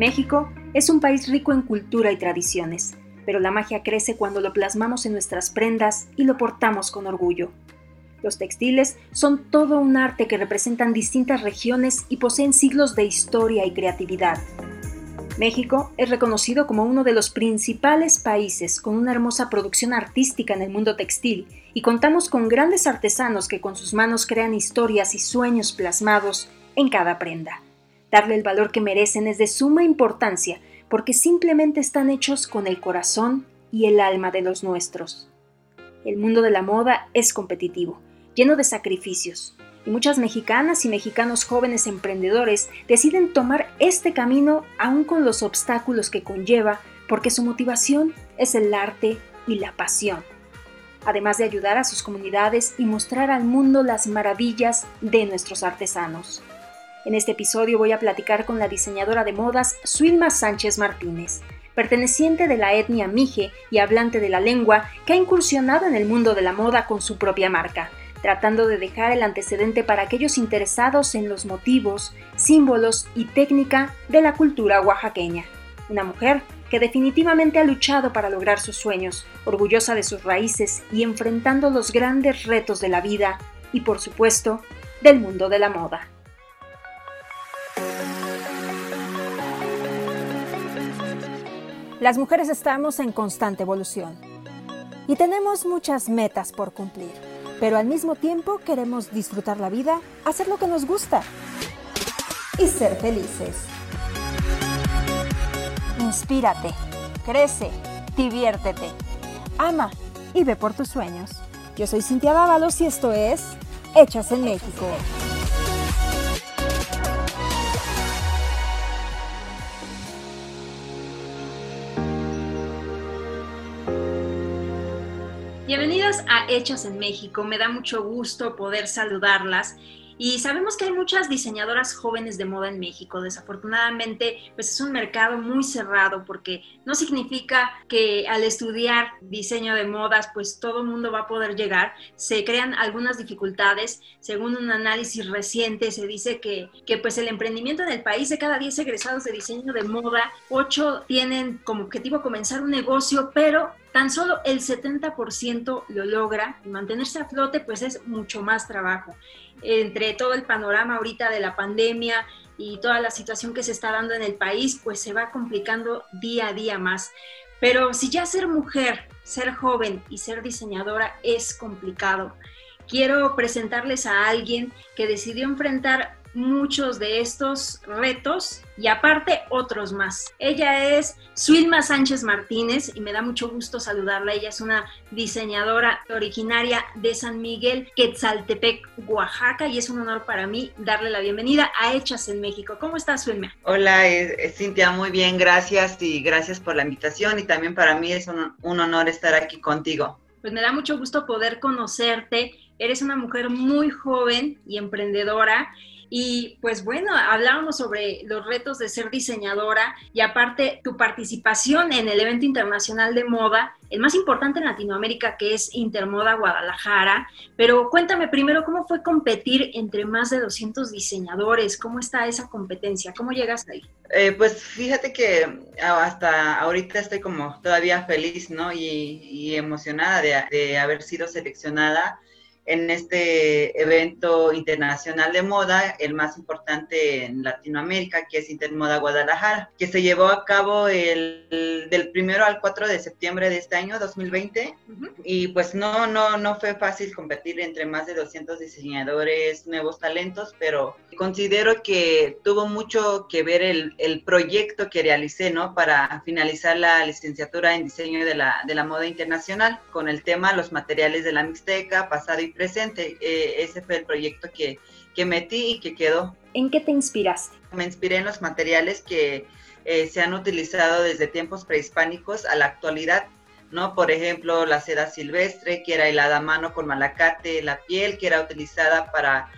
México es un país rico en cultura y tradiciones, pero la magia crece cuando lo plasmamos en nuestras prendas y lo portamos con orgullo. Los textiles son todo un arte que representan distintas regiones y poseen siglos de historia y creatividad. México es reconocido como uno de los principales países con una hermosa producción artística en el mundo textil y contamos con grandes artesanos que con sus manos crean historias y sueños plasmados en cada prenda. Darle el valor que merecen es de suma importancia porque simplemente están hechos con el corazón y el alma de los nuestros. El mundo de la moda es competitivo, lleno de sacrificios, y muchas mexicanas y mexicanos jóvenes emprendedores deciden tomar este camino aún con los obstáculos que conlleva porque su motivación es el arte y la pasión, además de ayudar a sus comunidades y mostrar al mundo las maravillas de nuestros artesanos. En este episodio voy a platicar con la diseñadora de modas Suilma Sánchez Martínez, perteneciente de la etnia Mije y hablante de la lengua que ha incursionado en el mundo de la moda con su propia marca, tratando de dejar el antecedente para aquellos interesados en los motivos, símbolos y técnica de la cultura oaxaqueña. Una mujer que definitivamente ha luchado para lograr sus sueños, orgullosa de sus raíces y enfrentando los grandes retos de la vida y, por supuesto, del mundo de la moda. Las mujeres estamos en constante evolución y tenemos muchas metas por cumplir, pero al mismo tiempo queremos disfrutar la vida, hacer lo que nos gusta y ser felices. Inspírate, crece, diviértete, ama y ve por tus sueños. Yo soy Cintia Dávalos y esto es Hechas en México. Hechas en México. Me da mucho gusto poder saludarlas. Y sabemos que hay muchas diseñadoras jóvenes de moda en México. Desafortunadamente, pues es un mercado muy cerrado porque no significa que al estudiar diseño de modas, pues todo el mundo va a poder llegar. Se crean algunas dificultades. Según un análisis reciente, se dice que, que pues el emprendimiento en el país de cada 10 egresados de diseño de moda, 8 tienen como objetivo comenzar un negocio, pero tan solo el 70% lo logra y mantenerse a flote pues es mucho más trabajo. Entre todo el panorama ahorita de la pandemia y toda la situación que se está dando en el país, pues se va complicando día a día más. Pero si ya ser mujer, ser joven y ser diseñadora es complicado, quiero presentarles a alguien que decidió enfrentar muchos de estos retos y aparte otros más. Ella es Suilma Sánchez Martínez y me da mucho gusto saludarla. Ella es una diseñadora originaria de San Miguel, Quetzaltepec, Oaxaca y es un honor para mí darle la bienvenida a Hechas en México. ¿Cómo estás, Suilma? Hola, Cintia, muy bien, gracias y gracias por la invitación y también para mí es un, un honor estar aquí contigo. Pues me da mucho gusto poder conocerte. Eres una mujer muy joven y emprendedora y pues bueno, hablábamos sobre los retos de ser diseñadora y aparte tu participación en el evento internacional de moda, el más importante en Latinoamérica que es Intermoda Guadalajara. Pero cuéntame primero cómo fue competir entre más de 200 diseñadores, cómo está esa competencia, cómo llegas ahí. Eh, pues fíjate que hasta ahorita estoy como todavía feliz, ¿no? Y, emocionada de haber sido seleccionada en este evento internacional de moda, el más importante en Latinoamérica, que es Intermoda Guadalajara, que se llevó a cabo el, del primero al 4 de septiembre de este año, 2020. Y pues no, no, no fue fácil competir entre más de 200 diseñadores, nuevos talentos, pero considero que tuvo mucho que ver el, el proyecto que realicé, ¿no? Para finalizar la licenciatura en diseño de la, de la moda internacional con el tema los materiales de la Mixteca, pasado y presente. Eh, ese fue el proyecto que, que metí y que quedó. ¿En qué te inspiraste? Me inspiré en los materiales que eh, se han utilizado desde tiempos prehispánicos a la actualidad, ¿no? Por ejemplo, la seda silvestre, que era hilada a mano con malacate, la piel que era utilizada para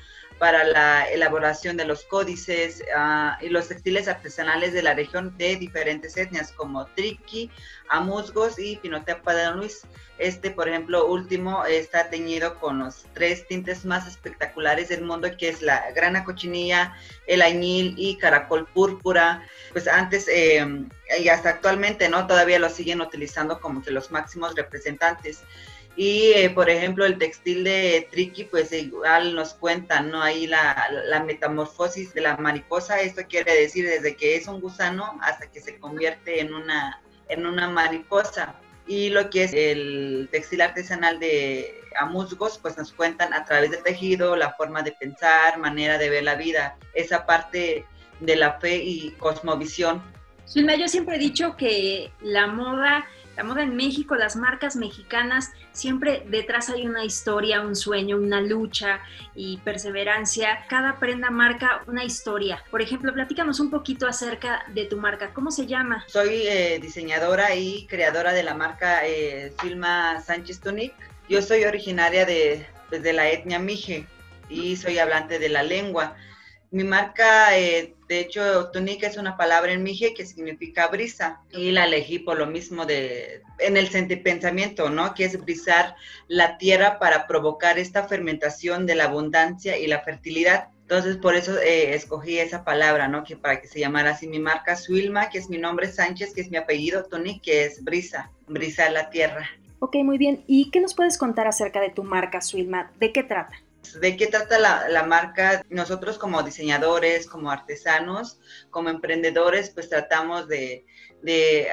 para la elaboración de los códices ah, y los textiles artesanales de la región de diferentes etnias como Triqui, Amusgos y Pinotepa de Luis. Este, por ejemplo, último está teñido con los tres tintes más espectaculares del mundo, que es la grana cochinilla, el añil y caracol púrpura. Pues antes em, y hasta actualmente, ¿no? Todavía lo siguen utilizando como que los máximos representantes. Y, eh, por ejemplo, el textil de Triqui, pues igual nos cuentan, ¿no? Ahí la, la, metamorfosis de la mariposa, esto quiere decir desde que es un gusano hasta que se convierte en una, en una mariposa. Y lo que es el textil artesanal de Amusgos, pues nos cuentan a través del tejido, la forma de pensar, manera de ver la vida, esa parte de la fe y cosmovisión. Zulma, yo siempre he dicho que la moda la moda en México, las marcas mexicanas, siempre detrás hay una historia, un sueño, una lucha y perseverancia. Cada prenda marca una historia. Por ejemplo, platícanos un poquito acerca de tu marca. ¿Cómo se llama? Soy eh, diseñadora y creadora de la marca eh, Filma Sánchez Tunic. Yo soy originaria de, pues, de la etnia Mije y soy hablante de la lengua. Mi marca, eh, de hecho, túnica es una palabra en mije que significa brisa y la elegí por lo mismo de, en el pensamiento, ¿no? Que es brisar la tierra para provocar esta fermentación de la abundancia y la fertilidad. Entonces, por eso eh, escogí esa palabra, ¿no? Que para que se llamara así mi marca, Suilma, que es mi nombre, Sánchez, que es mi apellido, Tony, que es brisa, brisar la tierra. Ok, muy bien. ¿Y qué nos puedes contar acerca de tu marca, Suilma? ¿De qué trata? ¿De qué trata la, marca? Nosotros como diseñadores, como artesanos, como emprendedores, pues tratamos de,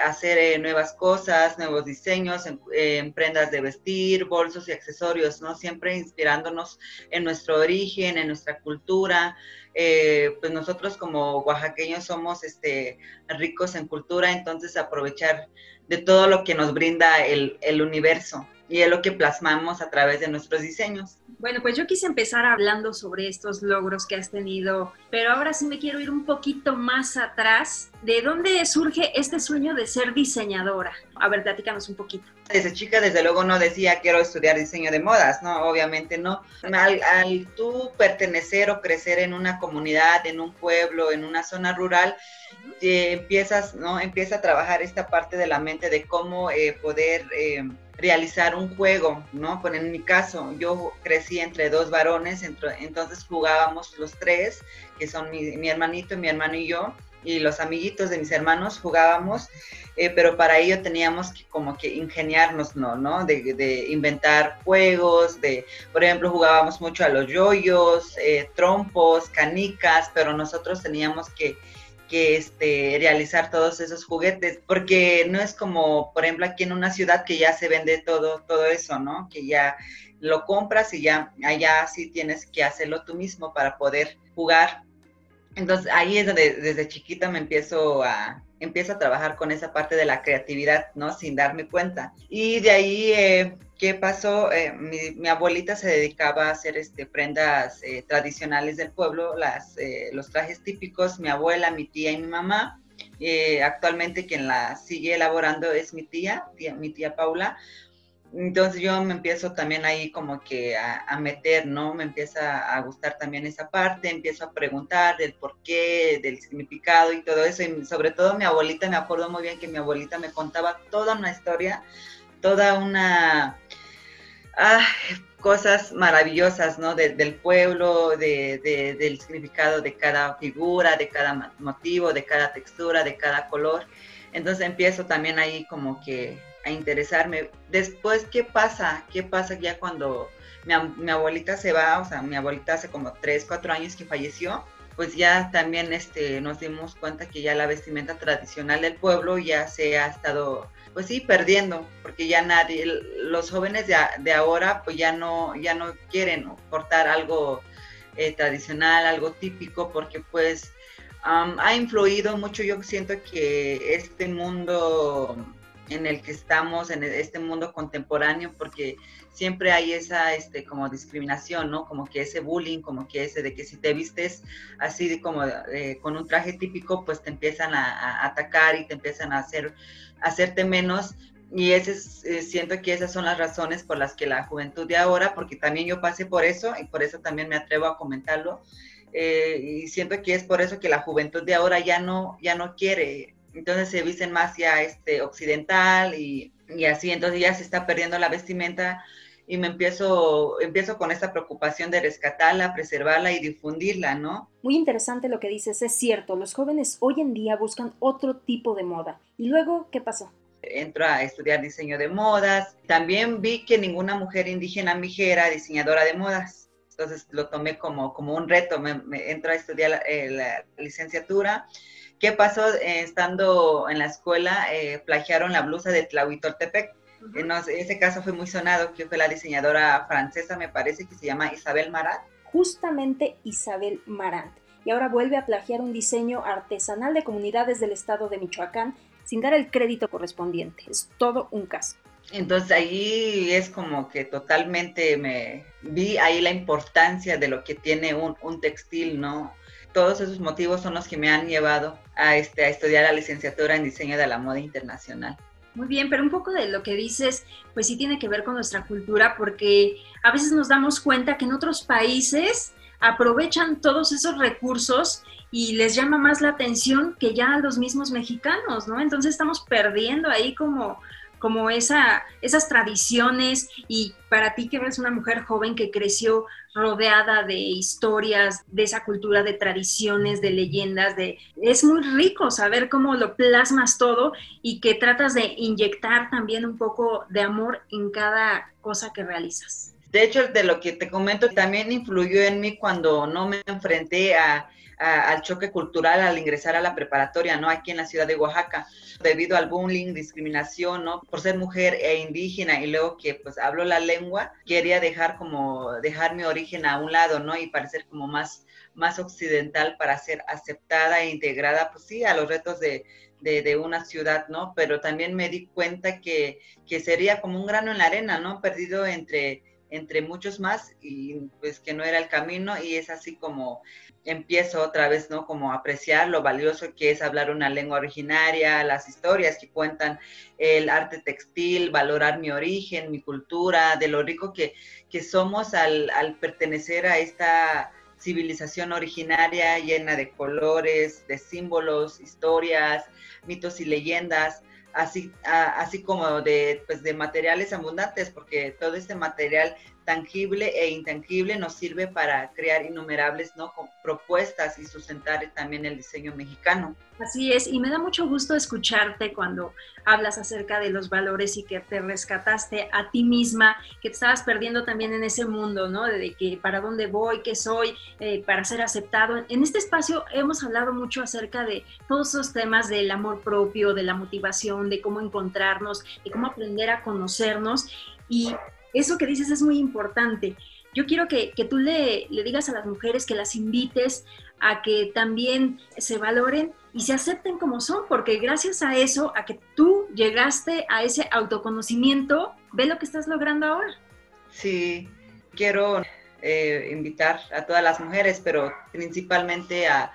hacer eh, nuevas cosas, nuevos diseños, en, prendas de vestir, bolsos y accesorios, ¿no? Siempre inspirándonos en nuestro origen, en nuestra cultura. Eh, pues nosotros como oaxaqueños somos este, ricos en cultura, entonces aprovechar de todo lo que nos brinda el universo y es lo que plasmamos a través de nuestros diseños. Bueno, pues yo quise empezar hablando sobre estos logros que has tenido, pero ahora sí me quiero ir un poquito más atrás. ¿De dónde surge este sueño de ser diseñadora? A ver, platícanos un poquito. Desde chica, desde luego, no decía quiero estudiar diseño de modas, ¿no? Obviamente no. Al, al tú pertenecer o crecer en una comunidad, en un pueblo, en una zona rural, eh, empiezas, ¿no? Empieza a trabajar esta parte de la mente de cómo eh, poder... Eh, realizar un juego, ¿no? Pues en mi caso, yo crecí entre dos varones, entonces jugábamos los tres, que son mi, hermanito, mi hermano y yo, y los amiguitos de mis hermanos jugábamos, eh, pero para ello teníamos que como que ingeniarnos, ¿no? ¿no? De, inventar juegos, de, por ejemplo, jugábamos mucho a los yoyos, eh, trompos, canicas, pero nosotros teníamos que que este, realizar todos esos juguetes, porque no es como, por ejemplo, aquí en una ciudad que ya se vende todo, todo eso, ¿no? Que ya lo compras y ya allá sí tienes que hacerlo tú mismo para poder jugar. Entonces ahí es donde desde chiquita me empiezo a, empiezo a trabajar con esa parte de la creatividad, ¿no? Sin darme cuenta. Y de ahí, eh, ¿qué pasó? Eh, mi, abuelita se dedicaba a hacer este, prendas eh, tradicionales del pueblo, las, los trajes típicos, mi abuela, mi tía y mi mamá. actualmente quien la sigue elaborando es mi tía, tía mi tía Paula, entonces yo me empiezo también ahí como que a, meter, ¿no? Me empieza a gustar también esa parte, empiezo a preguntar del por qué, del significado y todo eso. Y sobre todo mi abuelita, me acuerdo muy bien que mi abuelita me contaba toda una historia, toda una... Ah, cosas maravillosas, ¿no? del pueblo, de, del significado de cada figura, de cada motivo, de cada textura, de cada color. Entonces empiezo también ahí como que a interesarme. Después, ¿qué pasa? ¿Qué pasa ya cuando mi, abuelita se va? O sea, mi abuelita hace como 3, 4 años que falleció, pues ya también este, nos dimos cuenta que ya la vestimenta tradicional del pueblo ya se ha estado, pues sí, perdiendo, porque ya nadie, los jóvenes de, ahora pues ya no, ya no quieren portar algo eh, tradicional, algo típico, porque pues ha influido mucho, yo siento que este mundo en el que estamos, en este mundo contemporáneo, porque siempre hay esa este, como discriminación, ¿no? Como que ese bullying, como que ese de que si te vistes así como eh, con un traje típico, pues te empiezan a, atacar y te empiezan a hacer, hacerte menos Y ese eh, siento que esas son las razones por las que la juventud de ahora, porque también yo pasé por eso y por eso también me atrevo a comentarlo, eh, y siento que es por eso que la juventud de ahora ya no, ya no quiere, entonces se visten más ya este, occidental y, y así, entonces ya se está perdiendo la vestimenta y me empiezo, empiezo con esta preocupación de rescatarla, preservarla y difundirla, ¿no? Muy interesante lo que dices, es cierto, los jóvenes hoy en día buscan otro tipo de moda. ¿Y luego qué pasó? Entro a estudiar diseño de modas. También vi que ninguna mujer indígena mijera diseñadora de modas. Entonces lo tomé como, como un reto. Me, entro a estudiar la, eh, licenciatura. ¿Qué pasó? Eh, estando en la escuela, eh, plagiaron la blusa de Tlahuitoltepec en ese caso fue muy sonado, que fue la diseñadora francesa, me parece, que se llama Isabel Marant. Justamente Isabel Marant. Y ahora vuelve a plagiar un diseño artesanal de comunidades del estado de Michoacán sin dar el crédito correspondiente. Es todo un caso. Entonces ahí es como que totalmente me vi ahí la importancia de lo que tiene un, un textil, ¿no? Todos esos motivos son los que me han llevado a, este, a estudiar la licenciatura en diseño de la moda internacional. Muy bien, pero un poco de lo que dices, pues sí tiene que ver con nuestra cultura, porque a veces nos damos cuenta que en otros países aprovechan todos esos recursos y les llama más la atención que ya a los mismos mexicanos, ¿no? Entonces estamos perdiendo ahí como como esa, esas tradiciones y para ti que eres una mujer joven que creció rodeada de historias, de esa cultura de tradiciones, de leyendas, de es muy rico saber cómo lo plasmas todo y que tratas de inyectar también un poco de amor en cada cosa que realizas. De hecho, de lo que te comento también influyó en mí cuando no me enfrenté a al choque cultural al ingresar a la preparatoria, ¿no? Aquí en la ciudad de Oaxaca, debido al bullying, discriminación, ¿no? Por ser mujer e indígena y luego que pues hablo la lengua, quería dejar como, dejar mi origen a un lado, ¿no? Y parecer como más, más occidental para ser aceptada e integrada, pues sí, a los retos de, de, una ciudad, ¿no? Pero también me di cuenta que, que sería como un grano en la arena, ¿no? Perdido entre entre muchos más y pues que no era el camino y es así como empiezo otra vez, ¿no? Como apreciar lo valioso que es hablar una lengua originaria, las historias que cuentan el arte textil, valorar mi origen, mi cultura, de lo rico que, que somos al, al pertenecer a esta civilización originaria llena de colores, de símbolos, historias, mitos y leyendas así, así como de, pues, de materiales abundantes, porque todo este material tangible e intangible nos sirve para crear innumerables ¿no? propuestas y sustentar también el diseño mexicano. Así es, y me da mucho gusto escucharte cuando hablas acerca de los valores y que te rescataste a ti misma, que te estabas perdiendo también en ese mundo, ¿no? De que para dónde voy, qué soy, eh, para ser aceptado. En este espacio hemos hablado mucho acerca de todos esos temas del amor propio, de la motivación, de cómo encontrarnos, de cómo aprender a conocernos. Y eso que dices es muy importante. Yo quiero que, tú le, digas a las mujeres, que las invites a que también se valoren y se acepten como son, porque gracias a eso, a que tú llegaste a ese autoconocimiento, ve lo que estás logrando ahora. Sí, quiero eh, invitar a todas las mujeres, pero principalmente a,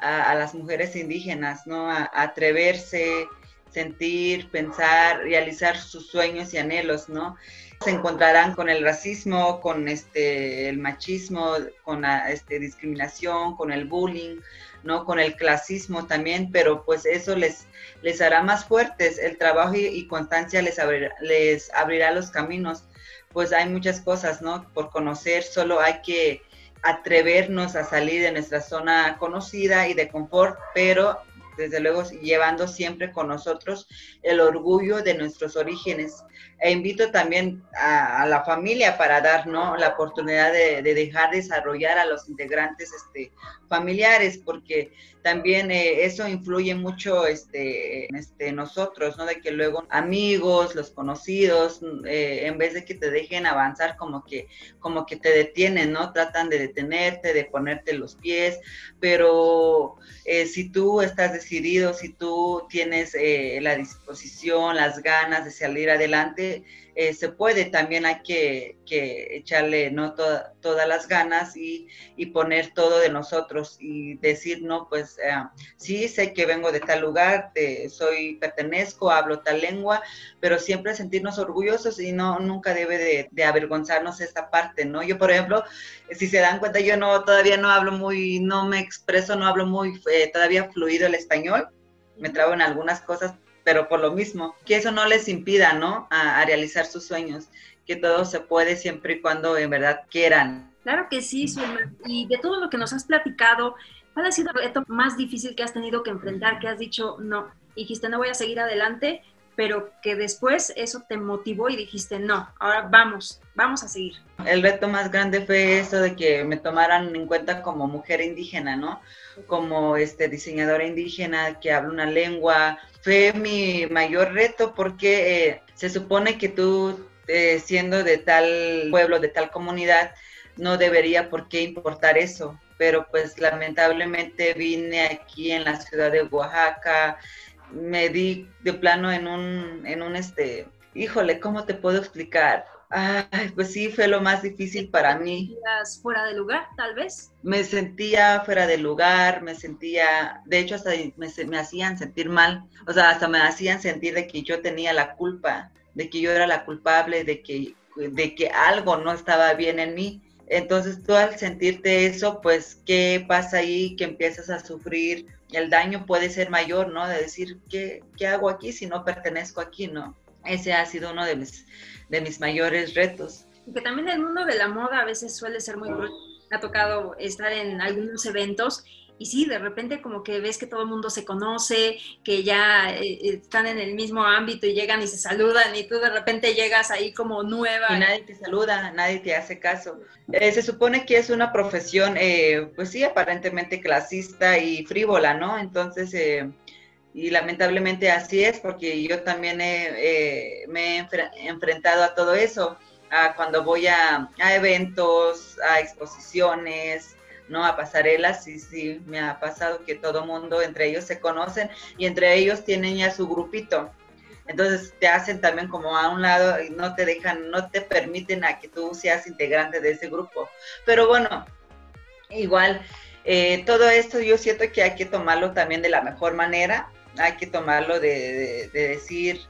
las mujeres indígenas, ¿no? A, a, atreverse, sentir, pensar, realizar sus sueños y anhelos, ¿no? Se encontrarán con el racismo, con este, el machismo, con la este, discriminación, con el bullying, ¿no? con el clasismo también, pero pues eso les, les hará más fuertes. El trabajo y, constancia les, les abrirá los caminos. Pues hay muchas cosas, ¿no? Por conocer, solo hay que atrevernos a salir de nuestra zona conocida y de confort, pero desde luego llevando siempre con nosotros el orgullo de nuestros orígenes. E invito también a, la familia para dar la oportunidad de, dejar desarrollar a los integrantes este, familiares, porque también eh, eso influye mucho este, este, nosotros, ¿no? De que luego amigos, los conocidos, eh, en vez de que te dejen avanzar, como que, como que te detienen, ¿no? Tratan de detenerte, de ponerte los pies, pero eh, si tú estás decidido, si tú tienes la disposición, las ganas de salir adelante, eh, se puede, también hay que, echarle ¿no? todas las ganas y, poner todo de nosotros y decir, no, pues eh, sí, sé que vengo de tal lugar, soy, pertenezco, hablo tal lengua, pero siempre sentirnos orgullosos y no, nunca debe de, avergonzarnos esta parte, ¿no? Yo, por ejemplo, si se dan cuenta, yo no, todavía no hablo muy, no me expreso, no hablo muy, eh, todavía fluido el español, me trago en algunas cosas, pero por lo mismo, que eso no les impida, ¿no? A, realizar sus sueños, que todo se puede siempre y cuando en verdad quieran. Claro que sí, Y de todo lo que nos has platicado, ¿cuál ha sido el reto más difícil que has tenido que enfrentar? Que has dicho, no, dijiste, no voy a seguir adelante, pero que después eso te motivó y dijiste, no, ahora vamos, vamos a seguir. El reto más grande fue eso de que me tomaran en cuenta como mujer indígena, ¿no? Como este diseñadora indígena que habla una lengua. Fue mi mayor reto porque eh, se supone que tú, eh, siendo de tal pueblo, de tal comunidad, no debería por qué importar eso. Pero pues lamentablemente vine aquí en la ciudad de Oaxaca, me di de plano en un, en un este, híjole, ¿cómo te puedo explicar? Ay, pues sí, fue lo más difícil para mí. fuera de lugar, tal vez? Me sentía fuera de lugar, me sentía, de hecho hasta me, me hacían sentir mal, o sea, hasta me hacían sentir de que yo tenía la culpa, de que yo era la culpable, de que, de que algo no estaba bien en mí. Entonces tú al sentirte eso, pues, ¿qué pasa ahí? Que empiezas a sufrir, el daño puede ser mayor, ¿no? De decir, ¿qué, qué hago aquí si no pertenezco aquí, ¿no? Ese ha sido uno de mis, de mis mayores retos. Que también el mundo de la moda a veces suele ser muy cruel. Me ha tocado estar en algunos eventos y sí, de repente como que ves que todo el mundo se conoce, que ya eh, eh, están en el mismo ámbito y llegan y se saludan y tú de repente llegas ahí como nueva. Y nadie te saluda, nadie te hace caso. Eh, se supone que es una profesión, pues sí, aparentemente clasista y frívola, ¿no? Entonces, y lamentablemente así es, porque yo también me he enfrentado a todo eso, a cuando voy a, a eventos, a exposiciones, ¿no? A pasarelas, sí, sí, me ha pasado que todo mundo, entre ellos se conocen y entre ellos tienen ya su grupito. Entonces te hacen también como a un lado y no te dejan, no te permiten a que tú seas integrante de ese grupo. Pero bueno, igual, eh, todo esto yo siento que hay que tomarlo también de la mejor manera, hay que tomarlo de, decir,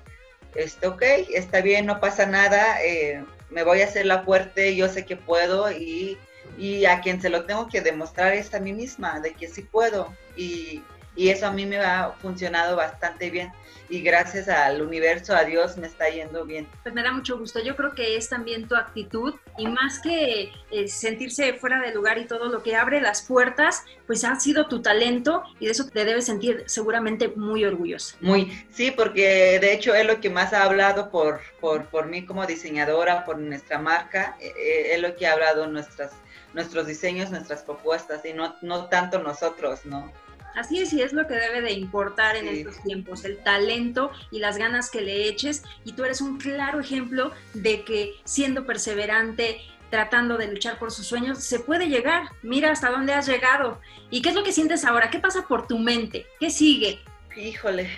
esto, ok, está bien, no pasa nada, eh, me voy a hacer la fuerte, yo sé que puedo y y a quien se lo tengo que demostrar es a mí misma, de que sí puedo. Y, eso a mí me ha funcionado bastante bien. Y gracias al universo, a Dios, me está yendo bien. Pues me da mucho gusto. Yo creo que es también tu actitud y más que eh, sentirse fuera de lugar y todo lo que abre las puertas, pues ha sido tu talento y de eso te debes sentir seguramente muy orgullosa. Muy, sí, porque de hecho es lo que más ha hablado por, por, por mí como diseñadora, por nuestra marca, eh, eh, es lo que ha hablado nuestras nuestros diseños, nuestras propuestas y no, no tanto nosotros, ¿no? Así es, y es lo que debe de importar en estos tiempos, el talento y las ganas que le eches. Y tú eres un claro ejemplo de que siendo perseverante, tratando de luchar por sus sueños, se puede llegar. Mira hasta dónde has llegado. ¿Y qué es lo que sientes ahora? ¿Qué pasa por tu mente? ¿Qué sigue? Híjole,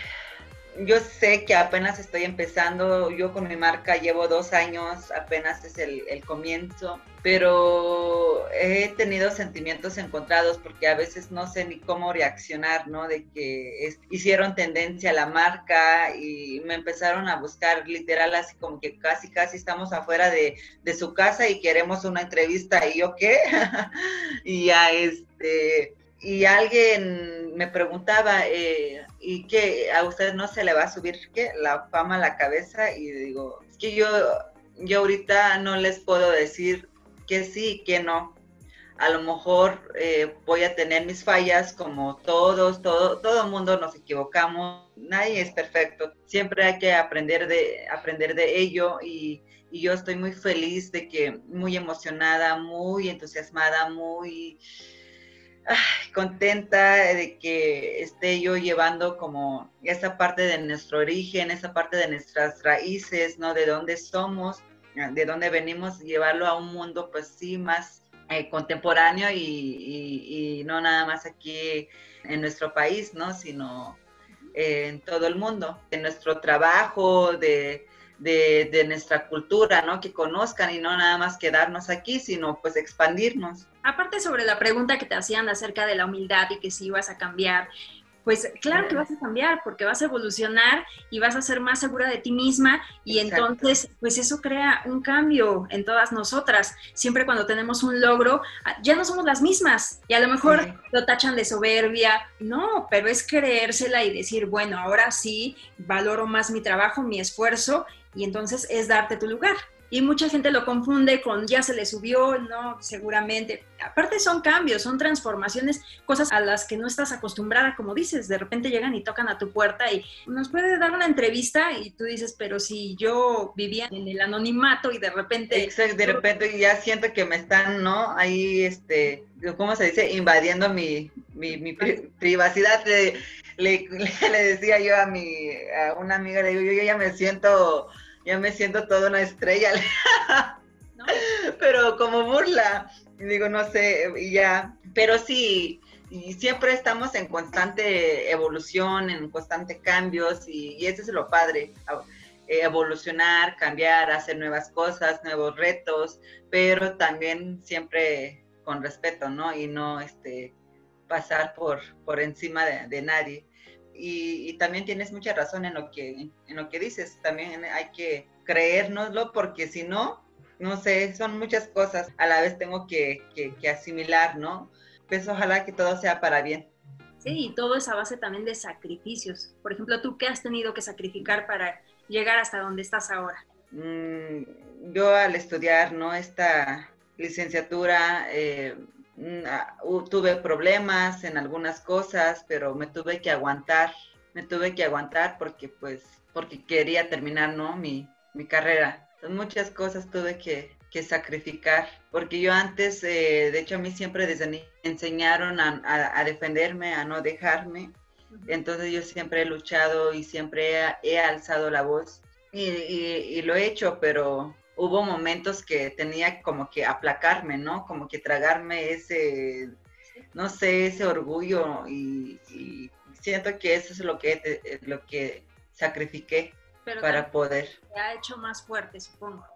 yo sé que apenas estoy empezando, yo con mi marca llevo dos años, apenas es el, comienzo pero he tenido sentimientos encontrados porque a veces no sé ni cómo reaccionar, ¿no? De que hicieron tendencia a la marca y me empezaron a buscar literal así como que casi, casi estamos afuera de, su casa y queremos una entrevista y yo qué? y ya este, y alguien me preguntaba, eh, ¿y qué? ¿A usted no se le va a subir qué? La fama a la cabeza y digo, es que yo, yo ahorita no les puedo decir que sí, que no. A lo mejor eh, voy a tener mis fallas como todos, todo, todo mundo nos equivocamos, nadie es perfecto, siempre hay que aprender de, aprender de ello y, yo estoy muy feliz de que, muy emocionada, muy entusiasmada, muy contenta de que esté yo llevando como esa parte de nuestro origen, esa parte de nuestras raíces, ¿no? De dónde somos de dónde venimos, llevarlo a un mundo pues sí más eh, contemporáneo y, no nada más aquí en nuestro país, ¿no? Sino eh, en todo el mundo, en nuestro trabajo, de, de, de, nuestra cultura, ¿no? Que conozcan y no nada más quedarnos aquí, sino pues expandirnos. Aparte sobre la pregunta que te hacían acerca de la humildad y que si ibas a cambiar, pues claro que vas a cambiar porque vas a evolucionar y vas a ser más segura de ti misma y entonces pues eso crea un cambio en todas nosotras. Siempre cuando tenemos un logro ah, ya no somos las mismas y a lo mejor lo tachan de soberbia, no, pero es creérsela y decir, bueno, ahora sí valoro más mi trabajo, mi esfuerzo y entonces es darte tu lugar y mucha gente lo confunde con ya se le subió, no, seguramente. Aparte son cambios, son transformaciones, cosas a las que no estás acostumbrada, como dices, de repente llegan y tocan a tu puerta y nos puede dar una entrevista y tú dices, pero si yo vivía en el anonimato y de repente... Exacto, de repente ya siento que me están, ¿no? Ahí, este, ¿cómo se dice? Invadiendo mi, mi, privacidad. Le, le, le, decía yo a, mi, a una amiga, le digo, yo ya me siento ya me siento toda una estrella. Pero como burla, digo, no sé, y ya, pero sí, y siempre estamos en constante evolución, en constante cambios, y, y eso es lo padre, evolucionar, cambiar, hacer nuevas cosas, nuevos retos, pero también siempre con respeto, ¿no? Y no este, pasar por, por encima de nadie y, también tienes mucha razón en lo que, en lo que dices, también hay que creérnoslo porque si no, no sé, son muchas cosas, a la vez tengo que, que, asimilar, ¿no? Pues ojalá que todo sea para bien. Sí, y todo es a base también de sacrificios. Por ejemplo, ¿tú qué has tenido que sacrificar para llegar hasta donde estás ahora? Mm, yo al estudiar, ¿no? Esta licenciatura, eh, tuve problemas en algunas cosas, pero me tuve que aguantar, me tuve que aguantar porque pues, porque quería terminar, ¿no? Mi, mi carrera. muchas cosas tuve que, que sacrificar, porque yo antes, eh, de hecho a mí siempre desde niña enseñaron a, a, defenderme, a no dejarme, entonces yo siempre he luchado y siempre he, alzado la voz y, y, lo he hecho, pero hubo momentos que tenía como que aplacarme, ¿no? Como que tragarme ese, no sé, ese orgullo y, siento que eso es lo que, eh, lo que sacrifiqué para poder. Te ha hecho más fuerte, supongo.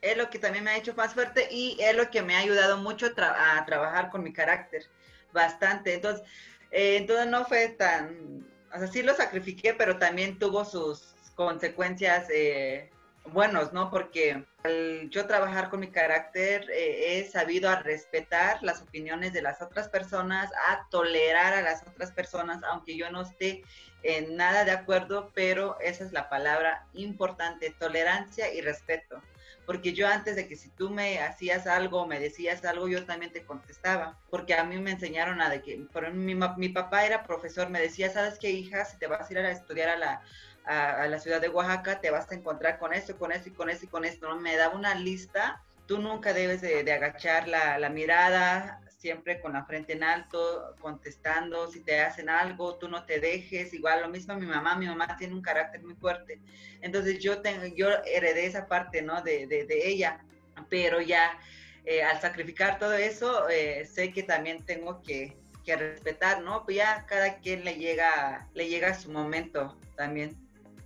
Es lo que también me ha hecho más fuerte y es lo que me ha ayudado mucho a trabajar con mi carácter, bastante. Entonces, eh, entonces no fue tan, o sea, sí lo sacrifiqué, pero también tuvo sus consecuencias eh, buenos, ¿no? Porque al yo trabajar con mi carácter eh, he sabido a respetar las opiniones de las otras personas, a tolerar a las otras personas, aunque yo no esté en nada de acuerdo, pero esa es la palabra importante, tolerancia y respeto. Porque yo antes de que si tú me hacías algo, me decías algo, yo también te contestaba. Porque a mí me enseñaron a de que, por mi, mi papá era profesor, me decía, ¿sabes qué, hija? Si te vas a ir a estudiar a la, a, la ciudad de Oaxaca, te vas a encontrar con esto, con esto y con esto y con esto. Me da una lista, tú nunca debes de, agachar la, mirada, siempre con la frente en alto, contestando, si te hacen algo, tú no te dejes, igual lo mismo mi mamá, mi mamá tiene un carácter muy fuerte, entonces yo, tengo, yo heredé esa parte, ¿no? De, de, de ella, pero ya eh, al sacrificar todo eso, eh, sé que también tengo que, que respetar, ¿no? Pues ya cada quien le llega, le llega su momento también.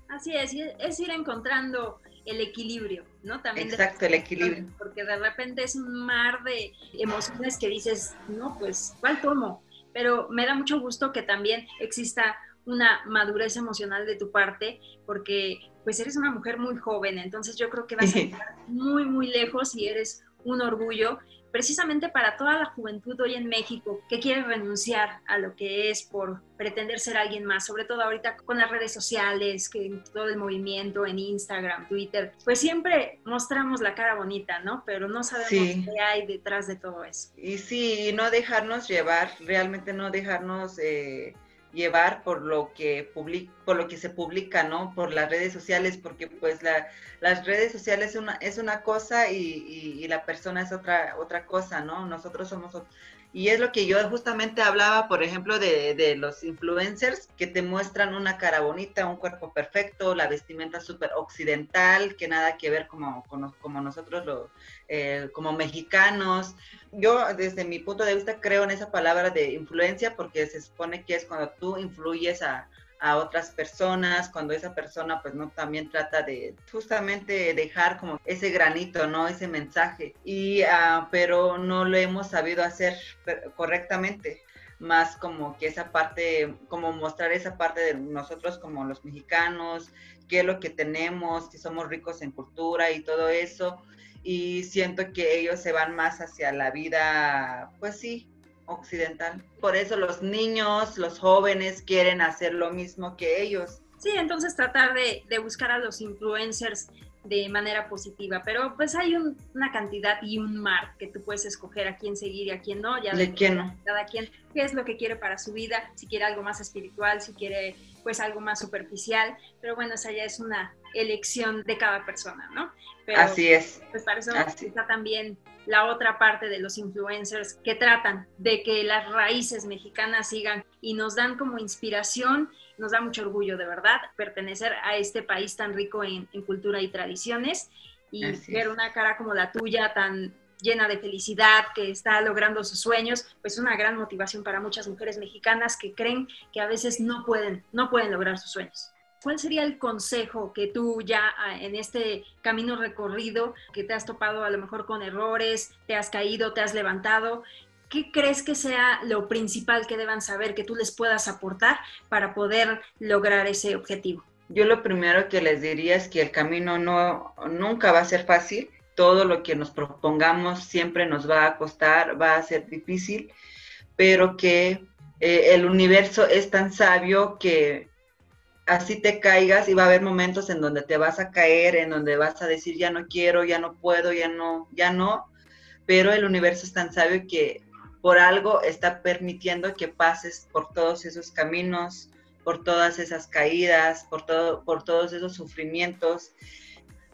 Así es, es ir encontrando el equilibrio, ¿no? También Exacto, el equilibrio. Porque de repente es un mar de emociones que dices, no, pues, ¿cuál tomo? Pero me da mucho gusto que también exista una madurez emocional de tu parte, porque pues eres una mujer muy joven, entonces yo creo que vas a llegar muy, muy lejos y eres un orgullo precisamente para toda la juventud hoy en México que quiere renunciar a lo que es por pretender ser alguien más, sobre todo ahorita con las redes sociales, que todo el movimiento en Instagram, Twitter, pues siempre mostramos la cara bonita, ¿no? Pero no sabemos qué hay detrás de todo eso. Y sí, no dejarnos llevar, realmente no dejarnos... Eh llevar por lo que por lo que se publica, ¿no? Por las redes sociales, porque pues la, las redes sociales es una, es una cosa y, y, la persona es otra, otra cosa, ¿no? Nosotros somos y es lo que yo justamente hablaba, por ejemplo, de, de, los influencers que te muestran una cara bonita, un cuerpo perfecto, la vestimenta súper occidental, que nada que ver como, como, nosotros lo, eh, como mexicanos. Yo desde mi punto de vista creo en esa palabra de influencia porque se supone que es cuando tú influyes a, a otras personas, cuando esa persona pues no también trata de justamente dejar como ese granito, ¿no? Ese mensaje. Y, uh, pero no lo hemos sabido hacer correctamente más como que esa parte, como mostrar esa parte de nosotros como los mexicanos, qué es lo que tenemos, que somos ricos en cultura y todo eso. Y siento que ellos se van más hacia la vida, pues sí, occidental. Por eso los niños, los jóvenes quieren hacer lo mismo que ellos. Sí, entonces tratar de, de buscar a los influencers de manera positiva, pero pues hay una cantidad y un mar que tú puedes escoger a quién seguir y a quién no, ya de quién no. cada quien qué es lo que quiere para su vida, si quiere algo más espiritual, si quiere pues algo más superficial, pero bueno, esa ya es una elección de cada persona, ¿no? Así es. Pues para eso está también la otra parte de los influencers que tratan de que las raíces mexicanas sigan y nos dan como inspiración nos da mucho orgullo, de verdad, pertenecer a este país tan rico en, cultura y tradiciones y ver una cara como la tuya tan llena de felicidad, que está logrando sus sueños, pues una gran motivación para muchas mujeres mexicanas que creen que a veces no pueden, no pueden lograr sus sueños. ¿Cuál sería el consejo que tú ya ah, en este camino recorrido, que te has topado a lo mejor con errores, te has caído, te has levantado, ¿qué crees que sea lo principal que deban saber que tú les puedas aportar para poder lograr ese objetivo? Yo lo primero que les diría es que el camino no nunca va a ser fácil. Todo lo que nos propongamos siempre nos va a costar, va a ser difícil, pero que eh, el universo es tan sabio que así te caigas y va a haber momentos en donde te vas a caer, en donde vas a decir ya no quiero, ya no puedo, ya no, ya no, pero el universo es tan sabio que por algo está permitiendo que pases por todos esos caminos, por todas esas caídas, por, todo, por todos esos sufrimientos.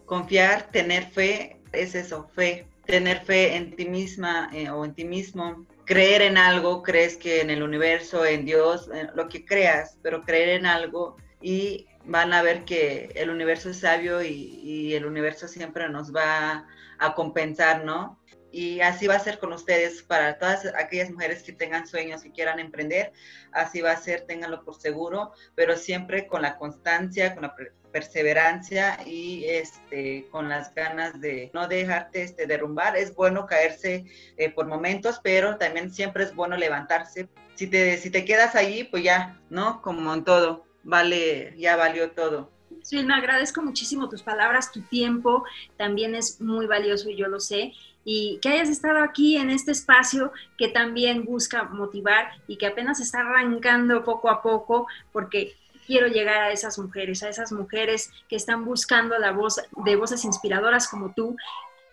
Confiar, tener fe, es eso, fe. Tener fe en ti misma eh, o en ti mismo. Creer en algo, crees que en el universo, en Dios, lo que creas, pero creer en algo y van a ver que el universo es sabio y, el universo siempre nos va a compensar, ¿no? y así va a ser con ustedes para todas aquellas mujeres que tengan sueños y quieran emprender, así va a ser, ténganlo por seguro, pero siempre con la constancia, con la perseverancia y este con las ganas de no dejarte este derrumbar. Es bueno caerse eh, por momentos, pero también siempre es bueno levantarse. Si te si te quedas allí, pues ya, ¿no? Como en todo, vale, ya valió todo. Me agradezco muchísimo tus palabras, tu tiempo también es muy valioso y yo lo sé y que hayas estado aquí en este espacio que también busca motivar y que apenas está arrancando poco a poco porque quiero llegar a esas mujeres, a esas mujeres que están buscando la voz de voces inspiradoras como tú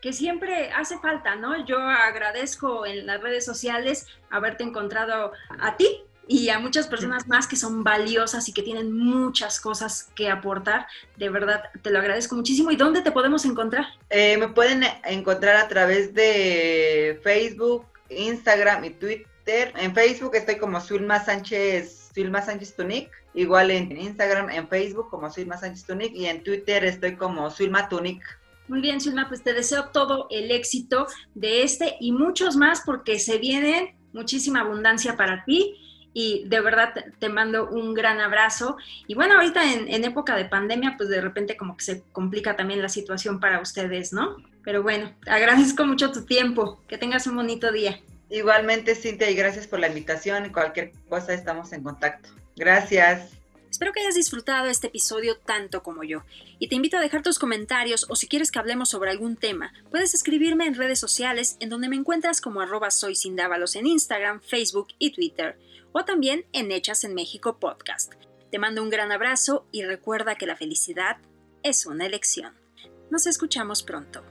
que siempre hace falta, ¿no? Yo agradezco en las redes sociales haberte encontrado a ti y a muchas personas más que son valiosas y que tienen muchas cosas que aportar. De verdad, te lo agradezco muchísimo. ¿Y dónde te podemos encontrar? Eh, me pueden encontrar a través de Facebook, Instagram y Twitter. En Facebook estoy como Zulma Sánchez, Zulma Sánchez Tunic. Igual en Instagram, en Facebook como Zulma Sánchez Tunic y en Twitter estoy como Zulma Tunic. Muy bien, Zulma, pues te deseo todo el éxito de este y muchos más porque se viene muchísima abundancia para ti y de verdad te, mando un gran abrazo. Y bueno, ahorita en, época de pandemia, pues de repente como que se complica también la situación para ustedes, ¿no? Pero bueno, agradezco mucho tu tiempo. Que tengas un bonito día. Igualmente, Cintia, y gracias por la invitación. Cualquier cosa estamos en contacto. Gracias. Espero que hayas disfrutado este episodio tanto como yo. Y te invito a dejar tus comentarios o si quieres que hablemos sobre algún tema, puedes escribirme en redes sociales en donde me encuentras como arroba soy en Instagram, Facebook y Twitter o también en Hechas en México podcast. Te mando un gran abrazo y recuerda que la felicidad es una elección. Nos escuchamos pronto.